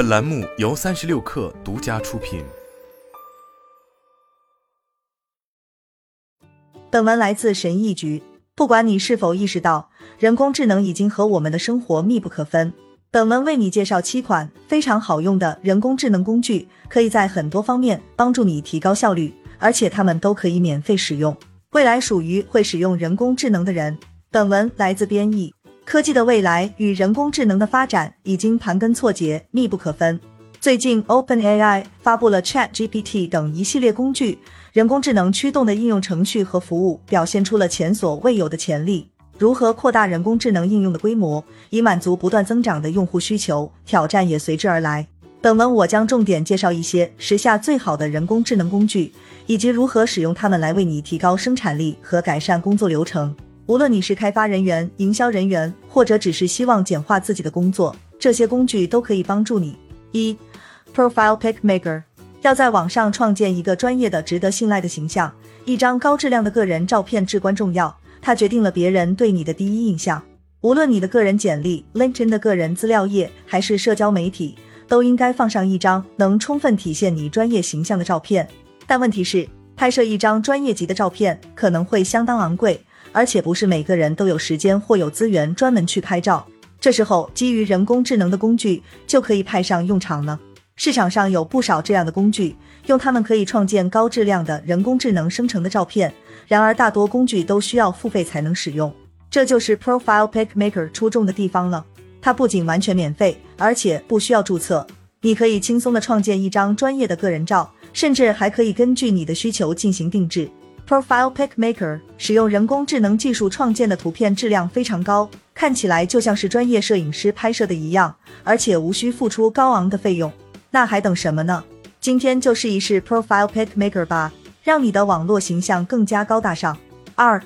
本栏目由三十六氪独家出品。本文来自神意局。不管你是否意识到，人工智能已经和我们的生活密不可分。本文为你介绍七款非常好用的人工智能工具，可以在很多方面帮助你提高效率，而且它们都可以免费使用。未来属于会使用人工智能的人。本文来自编译。科技的未来与人工智能的发展已经盘根错节、密不可分。最近，OpenAI 发布了 ChatGPT 等一系列工具，人工智能驱动的应用程序和服务表现出了前所未有的潜力。如何扩大人工智能应用的规模，以满足不断增长的用户需求？挑战也随之而来。本文我将重点介绍一些时下最好的人工智能工具，以及如何使用它们来为你提高生产力和改善工作流程。无论你是开发人员、营销人员，或者只是希望简化自己的工作，这些工具都可以帮助你。一，Profile Pic Maker，要在网上创建一个专业的、值得信赖的形象，一张高质量的个人照片至关重要，它决定了别人对你的第一印象。无论你的个人简历、LinkedIn 的个人资料页，还是社交媒体，都应该放上一张能充分体现你专业形象的照片。但问题是，拍摄一张专业级的照片可能会相当昂贵。而且不是每个人都有时间或有资源专门去拍照，这时候基于人工智能的工具就可以派上用场了。市场上有不少这样的工具，用它们可以创建高质量的人工智能生成的照片。然而，大多工具都需要付费才能使用，这就是 Profile Pic Maker 出众的地方了。它不仅完全免费，而且不需要注册，你可以轻松的创建一张专业的个人照，甚至还可以根据你的需求进行定制。Profile Pic Maker 使用人工智能技术创建的图片质量非常高，看起来就像是专业摄影师拍摄的一样，而且无需付出高昂的费用。那还等什么呢？今天就试一试 Profile Pic Maker 吧，让你的网络形象更加高大上。二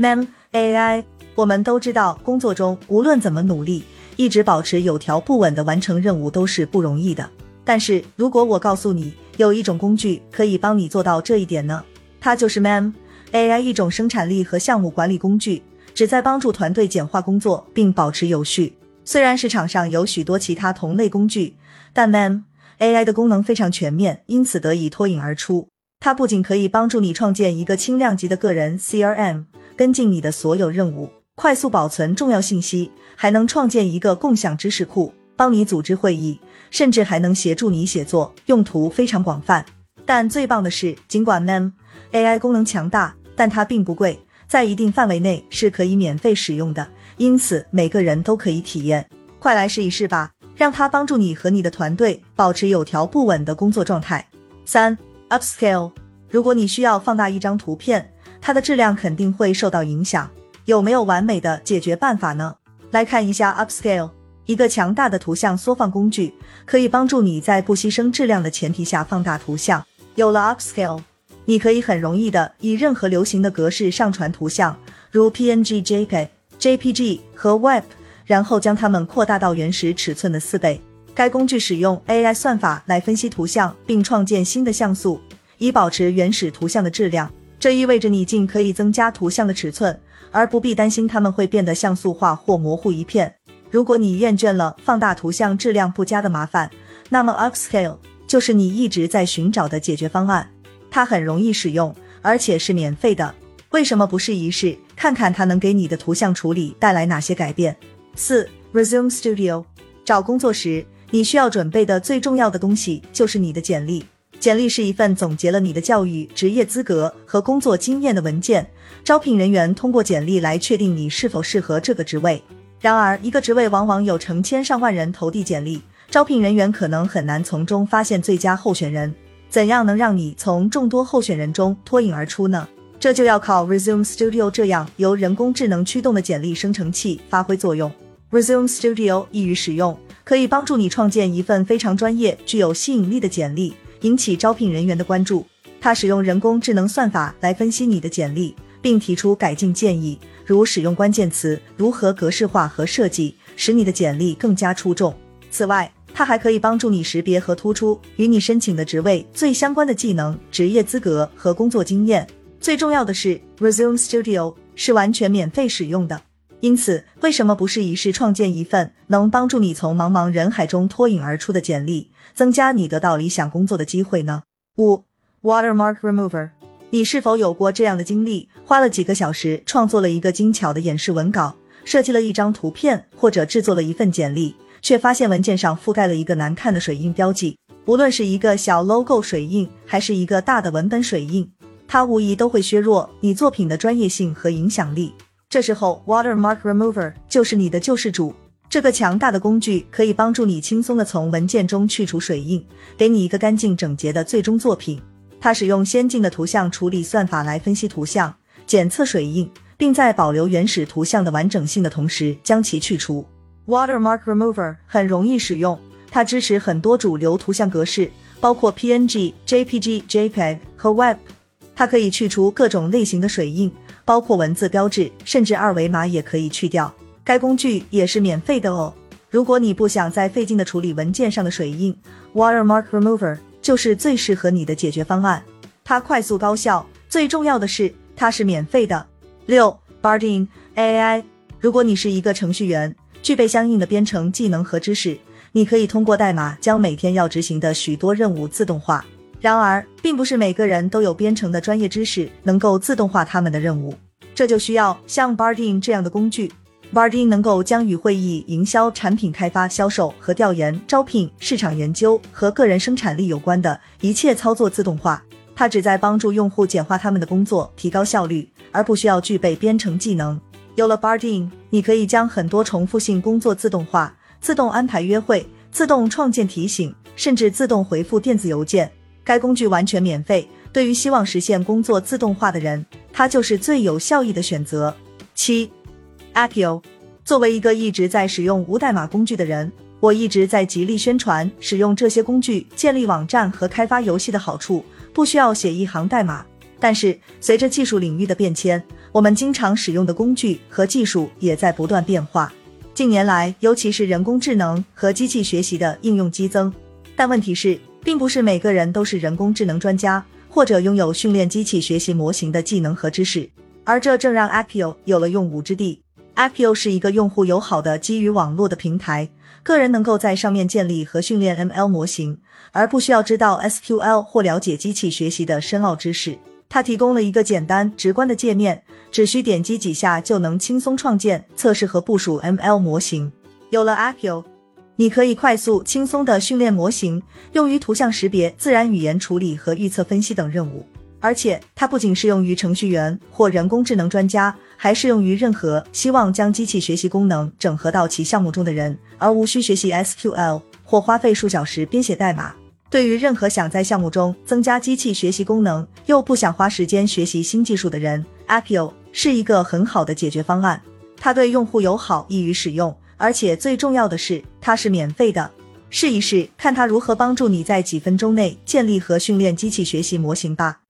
，Mem AI，我们都知道，工作中无论怎么努力，一直保持有条不紊的完成任务都是不容易的。但是如果我告诉你，有一种工具可以帮你做到这一点呢？它就是 Mem AI 一种生产力和项目管理工具，旨在帮助团队简化工作并保持有序。虽然市场上有许多其他同类工具，但 Mem AI 的功能非常全面，因此得以脱颖而出。它不仅可以帮助你创建一个轻量级的个人 CRM，跟进你的所有任务，快速保存重要信息，还能创建一个共享知识库，帮你组织会议，甚至还能协助你写作，用途非常广泛。但最棒的是，尽管 Mem AI 功能强大，但它并不贵，在一定范围内是可以免费使用的，因此每个人都可以体验。快来试一试吧，让它帮助你和你的团队保持有条不紊的工作状态。三 Upscale，如果你需要放大一张图片，它的质量肯定会受到影响。有没有完美的解决办法呢？来看一下 Upscale，一个强大的图像缩放工具，可以帮助你在不牺牲质量的前提下放大图像。有了 Upscale。你可以很容易的以任何流行的格式上传图像，如 PNG、JPEG、JPG 和 Web，然后将它们扩大到原始尺寸的四倍。该工具使用 AI 算法来分析图像，并创建新的像素，以保持原始图像的质量。这意味着你尽可以增加图像的尺寸，而不必担心它们会变得像素化或模糊一片。如果你厌倦了放大图像质量不佳的麻烦，那么 Upscale 就是你一直在寻找的解决方案。它很容易使用，而且是免费的。为什么不试一试，看看它能给你的图像处理带来哪些改变？四 Resume Studio，找工作时你需要准备的最重要的东西就是你的简历。简历是一份总结了你的教育、职业资格和工作经验的文件。招聘人员通过简历来确定你是否适合这个职位。然而，一个职位往往有成千上万人投递简历，招聘人员可能很难从中发现最佳候选人。怎样能让你从众多候选人中脱颖而出呢？这就要靠 Resume Studio 这样由人工智能驱动的简历生成器发挥作用。Resume Studio 易于使用，可以帮助你创建一份非常专业、具有吸引力的简历，引起招聘人员的关注。它使用人工智能算法来分析你的简历，并提出改进建议，如使用关键词、如何格式化和设计，使你的简历更加出众。此外，它还可以帮助你识别和突出与你申请的职位最相关的技能、职业资格和工作经验。最重要的是，Resume Studio 是完全免费使用的，因此，为什么不试一试创建一份能帮助你从茫茫人海中脱颖而出的简历，增加你得到理想工作的机会呢？五，Watermark Remover，你是否有过这样的经历？花了几个小时创作了一个精巧的演示文稿，设计了一张图片，或者制作了一份简历，却发现文件上覆盖了一个难看的水印标记。无论是一个小 logo 水印，还是一个大的文本水印，它无疑都会削弱你作品的专业性和影响力。这时候，Watermark Remover 就是你的救世主。这个强大的工具可以帮助你轻松的从文件中去除水印，给你一个干净整洁的最终作品。它使用先进的图像处理算法来分析图像、检测水印，并在保留原始图像的完整性的同时将其去除。Watermark Remover 很容易使用，它支持很多主流图像格式，包括 PNG、JPG、JPEG 和 Web。它可以去除各种类型的水印。包括文字标志，甚至二维码也可以去掉。该工具也是免费的哦。如果你不想再费劲的处理文件上的水印，Watermark Remover 就是最适合你的解决方案。它快速高效，最重要的是它是免费的。六，Bardeen AI。如果你是一个程序员，具备相应的编程技能和知识，你可以通过代码将每天要执行的许多任务自动化。然而，并不是每个人都有编程的专业知识，能够自动化他们的任务。这就需要像 Bardeen 这样的工具。Bardeen 能够将与会议、营销、产品开发、销售和调研、招聘、市场研究和个人生产力有关的一切操作自动化。它旨在帮助用户简化他们的工作，提高效率，而不需要具备编程技能。有了 Bardeen，你可以将很多重复性工作自动化，自动安排约会，自动创建提醒，甚至自动回复电子邮件。该工具完全免费，对于希望实现工作自动化的人，它就是最有效益的选择。七，Appio，作为一个一直在使用无代码工具的人，我一直在极力宣传使用这些工具建立网站和开发游戏的好处，不需要写一行代码。但是随着技术领域的变迁，我们经常使用的工具和技术也在不断变化。近年来，尤其是人工智能和机器学习的应用激增，但问题是。并不是每个人都是人工智能专家，或者拥有训练机器学习模型的技能和知识，而这正让 Appio 有了用武之地。Appio 是一个用户友好的基于网络的平台，个人能够在上面建立和训练 ML 模型，而不需要知道 SQL 或了解机器学习的深奥知识。它提供了一个简单直观的界面，只需点击几下就能轻松创建、测试和部署 ML 模型。有了 Appio。你可以快速、轻松地训练模型，用于图像识别、自然语言处理和预测分析等任务。而且，它不仅适用于程序员或人工智能专家，还适用于任何希望将机器学习功能整合到其项目中的人，而无需学习 SQL 或花费数小时编写代码。对于任何想在项目中增加机器学习功能，又不想花时间学习新技术的人，Appio 是一个很好的解决方案。它对用户友好，易于使用。而且最重要的是，它是免费的。试一试，看它如何帮助你在几分钟内建立和训练机器学习模型吧。